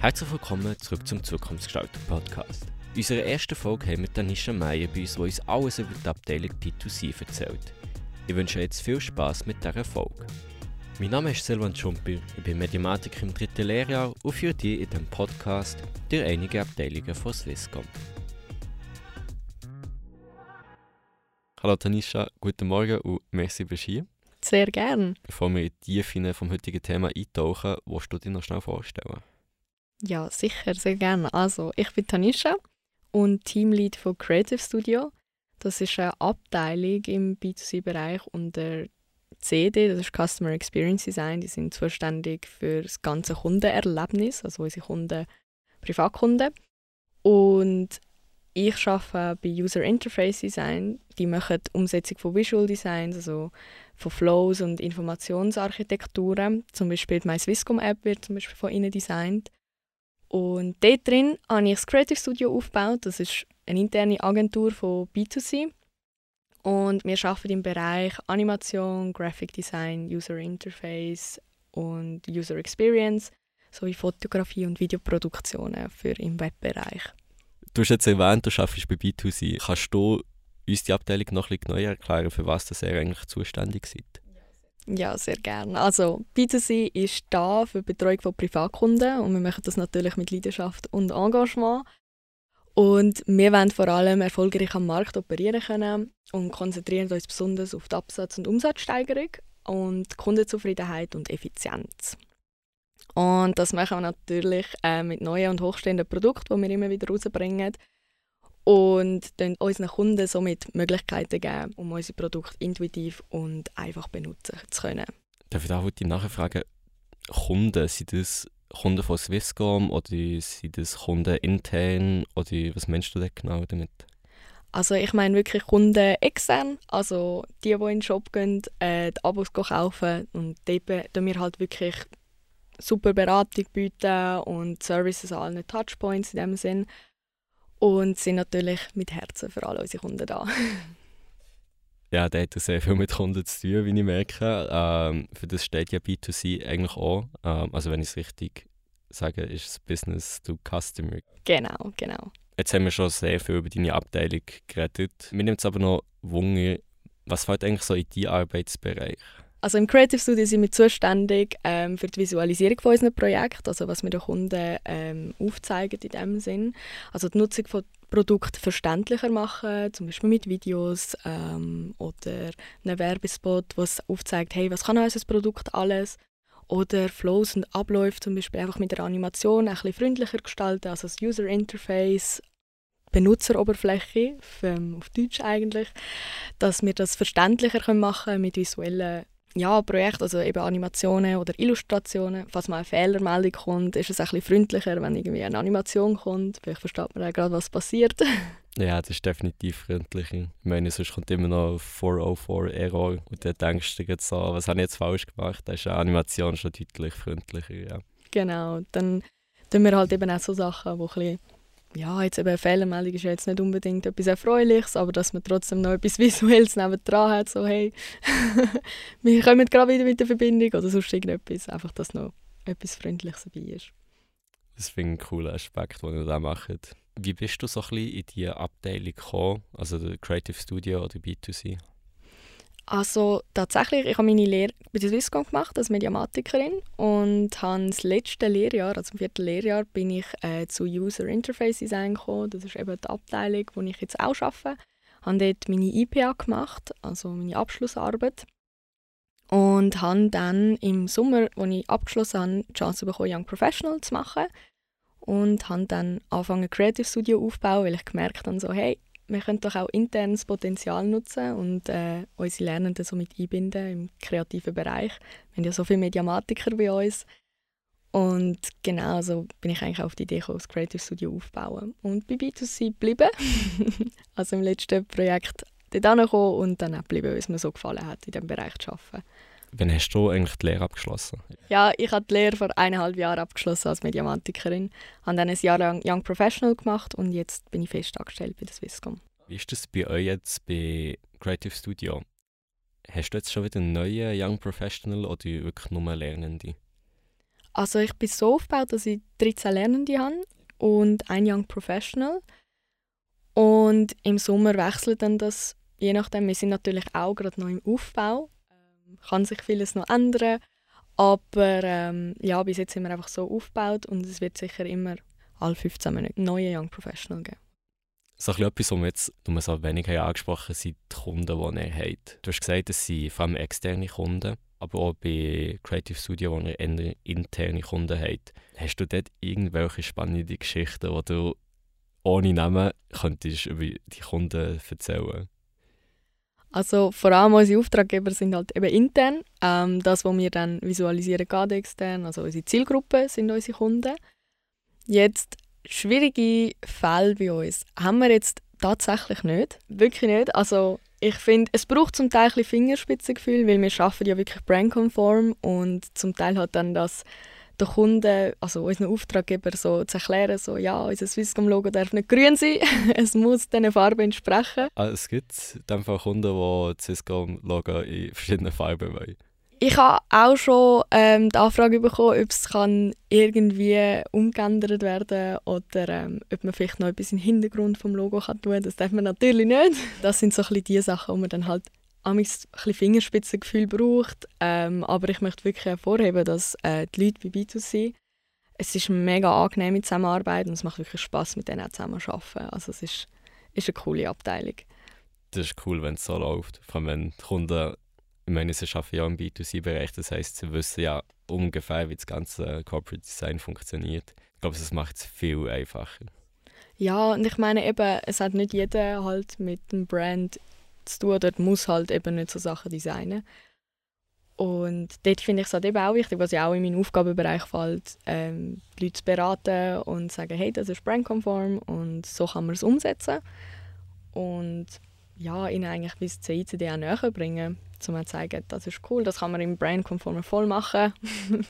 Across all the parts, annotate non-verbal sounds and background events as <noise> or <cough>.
Herzlich willkommen zurück zum Zukunftsgestalter Podcast. In unserer ersten Folge haben wir Tanisha Meyer bei uns, die uns alles über die Abteilung B2C erzählt. Ich wünsche euch jetzt viel Spaß mit dieser Folge. Mein Name ist Silvan Schumpi, ich bin Mediamatiker im dritten Lehrjahr und führe dich in diesem Podcast durch einige Abteilungen von Swisscom. Hallo Tanisha, guten Morgen und merci bist hier. Sehr gern. Bevor wir in die Tiefe vom heutigen Thema eintauchen, willst du dich noch schnell vorstellen? Ja, sicher, sehr gerne. Also, ich bin Tanisha und Teamlead von Creative Studio. Das ist eine Abteilung im B2C-Bereich unter CD, das ist Customer Experience Design. Die sind zuständig für das ganze Kundenerlebnis, also unsere Kunden, Privatkunden. Und ich arbeite bei User Interface Design. Die machen die Umsetzung von Visual Designs, also von Flows und Informationsarchitekturen. Zum Beispiel die Swisscom App wird zum Beispiel von ihnen designt. Und dort drin habe ich das Creative Studio aufgebaut. Das ist eine interne Agentur von B2C. Und wir arbeiten im Bereich Animation, Graphic Design, User Interface und User Experience sowie Fotografie und Videoproduktionen für im Webbereich. Du hast jetzt erwähnt, du arbeitest bei B2C. Kannst du uns die Abteilung noch ein bisschen genauer erklären, für was das ihr eigentlich zuständig seid? Ja, sehr gerne. Also B2C ist da für die Betreuung von Privatkunden und wir machen das natürlich mit Leidenschaft und Engagement. Und wir wollen vor allem erfolgreich am Markt operieren können und konzentrieren uns besonders auf die Absatz- und Umsatzsteigerung und Kundenzufriedenheit und Effizienz. Und das machen wir natürlich äh, mit neuen und hochstehenden Produkten, die wir immer wieder rausbringen und unseren Kunden somit Möglichkeiten geben, um unsere Produkte intuitiv und einfach benutzen zu können. Darf ich da heute nachfragen, Kunden, sind das Kunden von Swisscom oder sind das Kunden intern oder was meinst du denn genau damit? Also ich meine wirklich Kunden extern, also die, die in den Shop gehen, äh, die Abos kaufen und dort bieten wir halt wirklich super Beratung bieten und Services an allen Touchpoints in dem Sinn und sind natürlich mit Herzen für alle unsere Kunden da. <laughs> ja, der hat sehr viel mit Kunden zu tun, wie ich merke. Ähm, für das steht ja B2C eigentlich auch. Ähm, also wenn ich es richtig sage, ist es Business to Customer. Genau, genau. Jetzt haben wir schon sehr viel über deine Abteilung geredet. Mir nimmt es aber noch Wunder, was fällt eigentlich so in deinen Arbeitsbereich? Also im Creative Studio sind wir zuständig ähm, für die Visualisierung von unseren Projekten, also was wir den Kunden ähm, aufzeigen in dem Sinn. Also die Nutzung von Produkten verständlicher machen, zum Beispiel mit Videos ähm, oder einem Werbespot, was aufzeigt, hey, was kann unser Produkt alles? Oder Flows und Abläufe zum Beispiel einfach mit der Animation ein bisschen freundlicher gestalten, also das User Interface Benutzeroberfläche, auf Deutsch eigentlich, dass wir das verständlicher machen können mit visuellen ja, Projekte, also eben Animationen oder Illustrationen. Falls mal eine Fehlermeldung kommt, ist es ein bisschen freundlicher, wenn irgendwie eine Animation kommt. Vielleicht versteht man ja gerade, was passiert. <laughs> ja, das ist definitiv freundlicher. Ich meine, sonst kommt immer noch 404 Error und dann denkst du jetzt so, was habe ich jetzt falsch gemacht? Da ist eine Animation schon deutlich freundlicher, ja. Genau, dann tun wir halt eben auch so Sachen, die ein bisschen ja, jetzt eben eine Fehlermeldung ist ja jetzt nicht unbedingt etwas Erfreuliches, aber dass man trotzdem noch etwas <laughs> Visuelles nebendran hat, so hey, <laughs> wir kommen gerade wieder mit der Verbindung oder sonst irgendetwas, einfach, dass noch etwas Freundliches dabei ist. Das finde ich einen coolen Aspekt, den ihr da macht. Wie bist du so ein bisschen in diese Abteilung gekommen, also Creative Studio oder B2C? Also tatsächlich, ich habe meine Lehre bei der Swisscom gemacht als Mediamatikerin und habe das letzte Lehrjahr, also im vierten Lehrjahr, bin ich äh, zu User Interface Design gekommen. Das ist eben die Abteilung, wo ich jetzt auch arbeite. Ich habe dort meine IPA gemacht, also meine Abschlussarbeit. Und habe dann im Sommer, als ich abgeschlossen habe, die Chance bekommen, Young Professional zu machen. Und habe dann angefangen, Creative Studio aufzubauen, weil ich gemerkt habe, so, hey, wir können doch auch internes Potenzial nutzen und äh, unsere Lernenden so mit einbinden im kreativen Bereich. Wir haben ja so viele Mediamatiker bei uns. Und genau so bin ich eigentlich auf die Idee gekommen, das Creative Studio aufzubauen. Und bei B2C geblieben. <laughs> also im letzten Projekt dort angekommen und dann auch geblieben, weil es mir so gefallen hat, in diesem Bereich zu arbeiten. Wann hast du eigentlich die Lehre abgeschlossen? Ja, ich habe die Lehre vor eineinhalb Jahren abgeschlossen als Mediamatikerin. Habe dann ein Jahr lang Young Professional gemacht und jetzt bin ich fest angestellt bei der Swisscom. Wie ist das bei euch jetzt bei Creative Studio? Hast du jetzt schon wieder einen neuen Young Professional oder wirklich nur Lernende? Also ich bin so aufgebaut, dass ich 13 Lernende habe und ein Young Professional. Und im Sommer wechselt dann das, je nachdem. Wir sind natürlich auch gerade noch im Aufbau. Kann sich vieles noch ändern. Aber ähm, ja, bis jetzt sind wir einfach so aufgebaut und es wird sicher immer alle 15 Minuten neue Young Professional geben. So etwas, was wir jetzt nur so wenig haben sind die Kunden, die ihr habt. Du hast gesagt, es sind vor allem externe Kunden, aber auch bei Creative Studio, wo ihr interne Kunden habt. Hast du dort irgendwelche spannende Geschichten, die du ohne Namen könntest über die Kunden erzählen? Also vor allem unsere Auftraggeber sind halt eben intern. Ähm, das, was wir dann visualisieren, geht extern. Also unsere Zielgruppe sind unsere Kunden. Jetzt schwierige Fälle bei uns haben wir jetzt tatsächlich nicht. Wirklich nicht. Also ich finde, es braucht zum Teil ein Fingerspitzengefühl, weil wir arbeiten ja wirklich brandkonform und zum Teil hat dann das den Kunden, also unseren Auftraggeber, so zu erklären, so, ja, unser Swisscom-Logo darf nicht grün sein, <laughs> es muss diesen Farben entsprechen. Ah, es gibt in Fall Kunden, die das Swisscom-Logo in verschiedenen Farben wollen. Ich habe auch schon ähm, die Anfrage bekommen, ob es kann irgendwie umgeändert werden oder ähm, ob man vielleicht noch etwas im Hintergrund vom Logo kann tun kann. Das darf man natürlich nicht. Das sind so ein bisschen die Sachen, die man dann halt ein bisschen Fingerspitzengefühl braucht. Ähm, aber ich möchte wirklich hervorheben, dass äh, die Leute bei B2C, es ist mega angenehm mit Zusammenarbeit und es macht wirklich Spaß mit denen zusammen zu arbeiten. Also es ist, ist eine coole Abteilung. Das ist cool, wenn es so läuft. Vor allem, wenn die Kunden, ich meine, sie arbeiten ja im B2C-Bereich, das heißt, sie wissen ja ungefähr, wie das ganze Corporate Design funktioniert. Ich glaube, das macht es viel einfacher. Ja, und ich meine eben, es hat nicht jeder halt mit dem Brand zu tun. Dort muss halt eben nicht so Sachen designen. Und dort finde ich es halt eben auch wichtig, was ja auch in meinen Aufgabenbereich fällt, ähm, die Leute zu beraten und zu sagen, hey, das ist brandkonform und so kann man es umsetzen. Und ja, ihnen eigentlich bis zur ICD auch näher bringen, um zu zeigen, das ist cool, das kann man im brandkonformen voll machen. <laughs>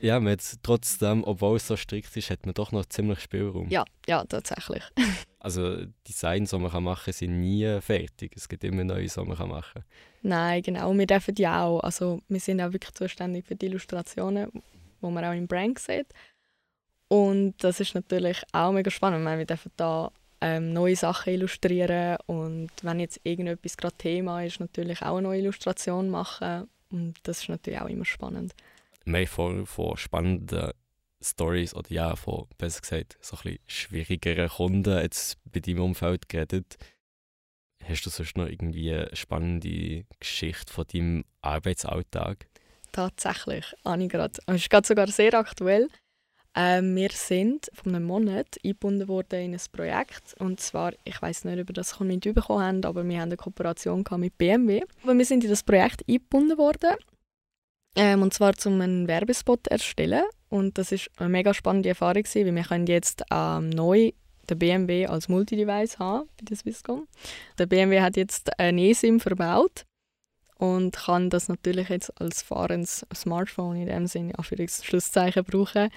ja, man trotzdem, obwohl es so strikt ist, hat man doch noch ziemlich Spielraum. Ja, ja, tatsächlich. <laughs> Also Designs, die man machen kann, sind nie fertig. Es gibt immer neue, die man machen kann. Nein, genau. Wir dürfen ja auch. Also wir sind auch wirklich zuständig für die Illustrationen, die man auch im Brand sieht. Und das ist natürlich auch mega spannend. Meine, wir dürfen da ähm, neue Sachen illustrieren und wenn jetzt irgendetwas gerade Thema ist, natürlich auch eine neue Illustration machen. Und das ist natürlich auch immer spannend. Wir haben voll von spannenden Stories oder ja, von, besser gesagt, so schwierigeren Kunden jetzt bei deinem Umfeld geredet. Hast du sonst noch irgendwie eine spannende Geschichte von deinem Arbeitsalltag? Tatsächlich, habe gerade. Es ist gerade sogar sehr aktuell. Ähm, wir sind vor einem Monat eingebunden worden in ein Projekt. Und zwar, ich weiß nicht, ob ihr das mitbekommen habt, aber wir haben eine Kooperation mit BMW. Aber wir sind in das Projekt eingebunden worden. Ähm, und zwar zum einen Werbespot erstellen. Und das ist eine mega spannende Erfahrung, weil wir können jetzt ähm, neu den BMW als Multidevice haben bei der Swisscom. Der BMW hat jetzt ein eSIM verbaut und kann das natürlich jetzt als fahrendes Smartphone in dem Sinne für Schlusszeichen brauchen.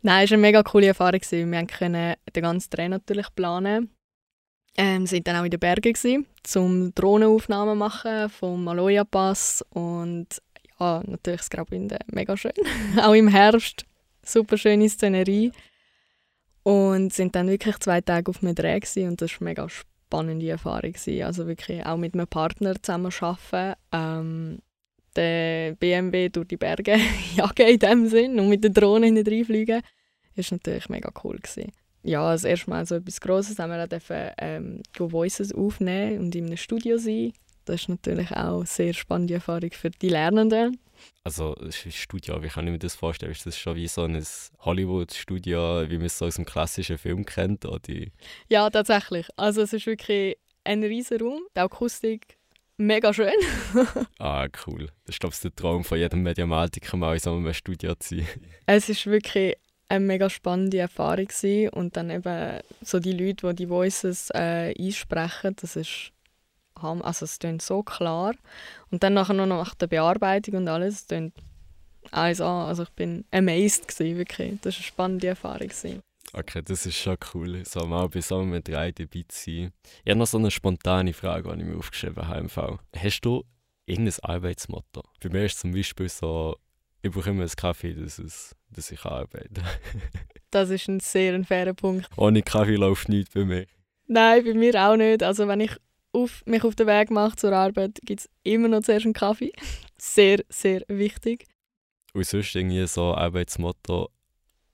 Nein, es war eine mega coole Erfahrung. Wir konnten den ganzen Dreh natürlich planen. Ähm, sind dann auch in den Bergen zum Drohnenaufnahmen machen vom Maloja Pass und Ah, natürlich das Graubünden mega schön. <laughs> auch im Herbst super schöne Szenerie. Und sind dann wirklich zwei Tage auf einem Dreh und das war mega spannende Erfahrung. Gewesen. Also wirklich auch mit einem Partner zusammen arbeiten. Ähm, der BMW durch die Berge <laughs> jagen in dem Sinn und mit der Drohne hinten fliegen. Das war natürlich mega cool. Gewesen. Ja, das erste Mal so etwas Grosses haben wir auch dürfen, ähm, Voices aufnehmen und in einem Studio sein. Das ist natürlich auch eine sehr spannende Erfahrung für die Lernenden. Also Studio, wie kann ich mir das vorstellen? Ist das schon wie so ein Hollywood-Studio, wie man es so aus einem klassischen Film kennt? Oder? Ja, tatsächlich. Also es ist wirklich ein riesiger Raum. Die Akustik mega schön. <laughs> ah, cool. Das ist glaube ich der Traum von jedem Mediamatiker, mal in so einem Studio zu sein. Es ist wirklich eine mega spannende Erfahrung gewesen. und dann eben so die Leute, die die Voices äh, einsprechen, das ist haben. Also es klingt so klar. Und dann nachher noch nach der Bearbeitung und alles, es klingt eins an. Also ich bin amazed gewesen, wirklich. Das war eine spannende Erfahrung. Gewesen. Okay, das ist schon cool, so mal bei so einem drei dabei zu sein. Ich habe noch so eine spontane Frage, die ich mir aufgeschrieben habe im Fall. Hast du irgendein Arbeitsmotto? Bei mir ist zum Beispiel so Ich brauche immer einen Kaffee, dass, es, dass ich arbeite. <laughs> das ist ein sehr fairer Punkt. Ohne Kaffee läuft nichts bei mir. Nein, bei mir auch nicht. Also wenn ich auf, mich auf den Weg mache zur Arbeit, gibt es immer noch zuerst einen Kaffee. sehr, sehr wichtig. Und sonst irgendwie so Arbeitsmotto,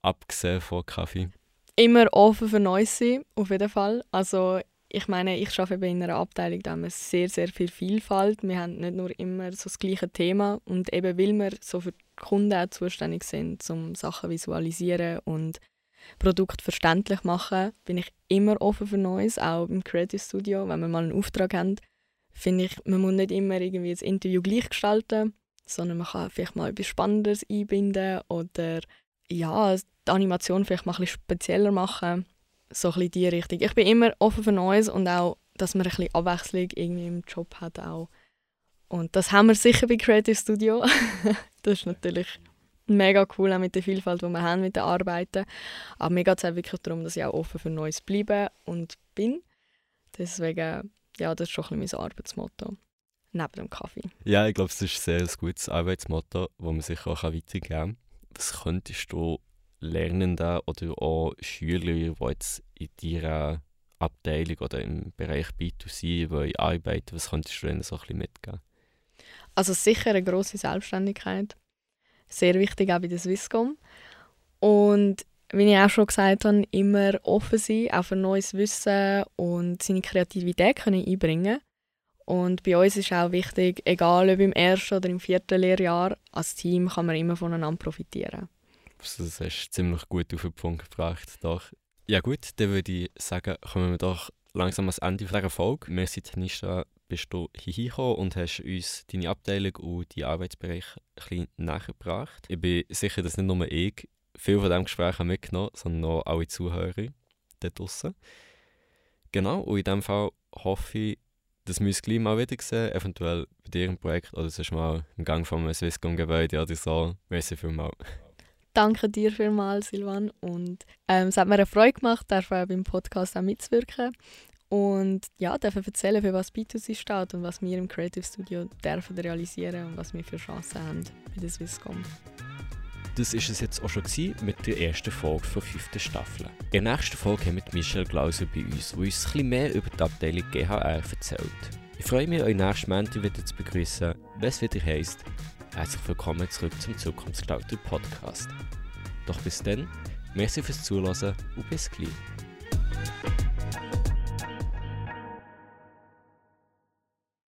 abgesehen von Kaffee? Immer offen für Neues sein, auf jeden Fall. Also ich meine, ich arbeite in einer Abteilung, da haben wir sehr, sehr viel Vielfalt. Wir haben nicht nur immer so das gleiche Thema und eben weil wir so für die Kunden auch zuständig sind, um Sachen visualisieren und Produkt verständlich machen, bin ich immer offen für Neues, auch im Creative Studio, wenn wir mal einen Auftrag haben, finde ich, man muss nicht immer irgendwie das Interview gleich gestalten, sondern man kann vielleicht mal etwas Spannendes einbinden oder ja, die Animation vielleicht mal ein bisschen spezieller machen so ein die Richtung. Ich bin immer offen für Neues und auch, dass man ein bisschen Abwechslung irgendwie im Job hat auch. Und das haben wir sicher bei Creative Studio. <laughs> das ist natürlich mega cool, auch mit der Vielfalt, die wir haben mit den Arbeiten. Aber mir geht es auch wirklich darum, dass ich auch offen für Neues bleibe und bin. Deswegen, ja, das ist schon ein bisschen mein Arbeitsmotto. Neben dem Kaffee. Ja, ich glaube, es ist ein sehr gutes Arbeitsmotto, das man sich auch weitergeben kann. Was könntest du Lernenden oder auch Schüler, die jetzt in deiner Abteilung oder im Bereich B2C arbeiten, was könntest du ihnen so ein bisschen mitgeben? Also sicher eine grosse Selbstständigkeit. Sehr wichtig auch bei der Swisscom. Und wie ich auch schon gesagt habe, immer offen sein, auch für neues Wissen und seine Kreativität können einbringen Und bei uns ist auch wichtig, egal ob im ersten oder im vierten Lehrjahr, als Team kann man immer voneinander profitieren. Das hast du ziemlich gut auf den Punkt gebracht. Doch. Ja gut, dann würde ich sagen, kommen wir doch langsam ans Ende dieser Folge. Merci Tanisha, bist du hierher gekommen und hast uns deine Abteilung und deinen Arbeitsbereich ein bisschen näher gebracht. Ich bin sicher, dass nicht nur ich viel von diesem Gespräch mitgenommen sondern auch alle Zuhörer da draußen. Genau, und in diesem Fall hoffe ich, dass wir uns gleich mal wieder sehen, eventuell bei dir im Projekt oder sonst mal im Gang vom Swisscom-Gebäude oder so. Merci vielmals. Danke dir vielmals, Silvan. Und ähm, es hat mir eine Freude gemacht, beim Podcast auch mitzuwirken. Und ja, dürfen erzählen, für was B2C steht und was wir im Creative Studio dürfen realisieren und was wir für Chancen haben bei der Swisscom. Das war es jetzt auch schon mit der ersten Folge der fünften Staffel. In der nächsten Folge haben wir Michelle Glauser bei uns, die uns ein mehr über die Abteilung GHR erzählt. Ich freue mich, euch nächsten Montag wieder zu begrüßen, es wieder heisst, Herzlich willkommen zurück zum Zukunftsgestalter Podcast. Doch bis dann, merci fürs Zuhören und bis gleich.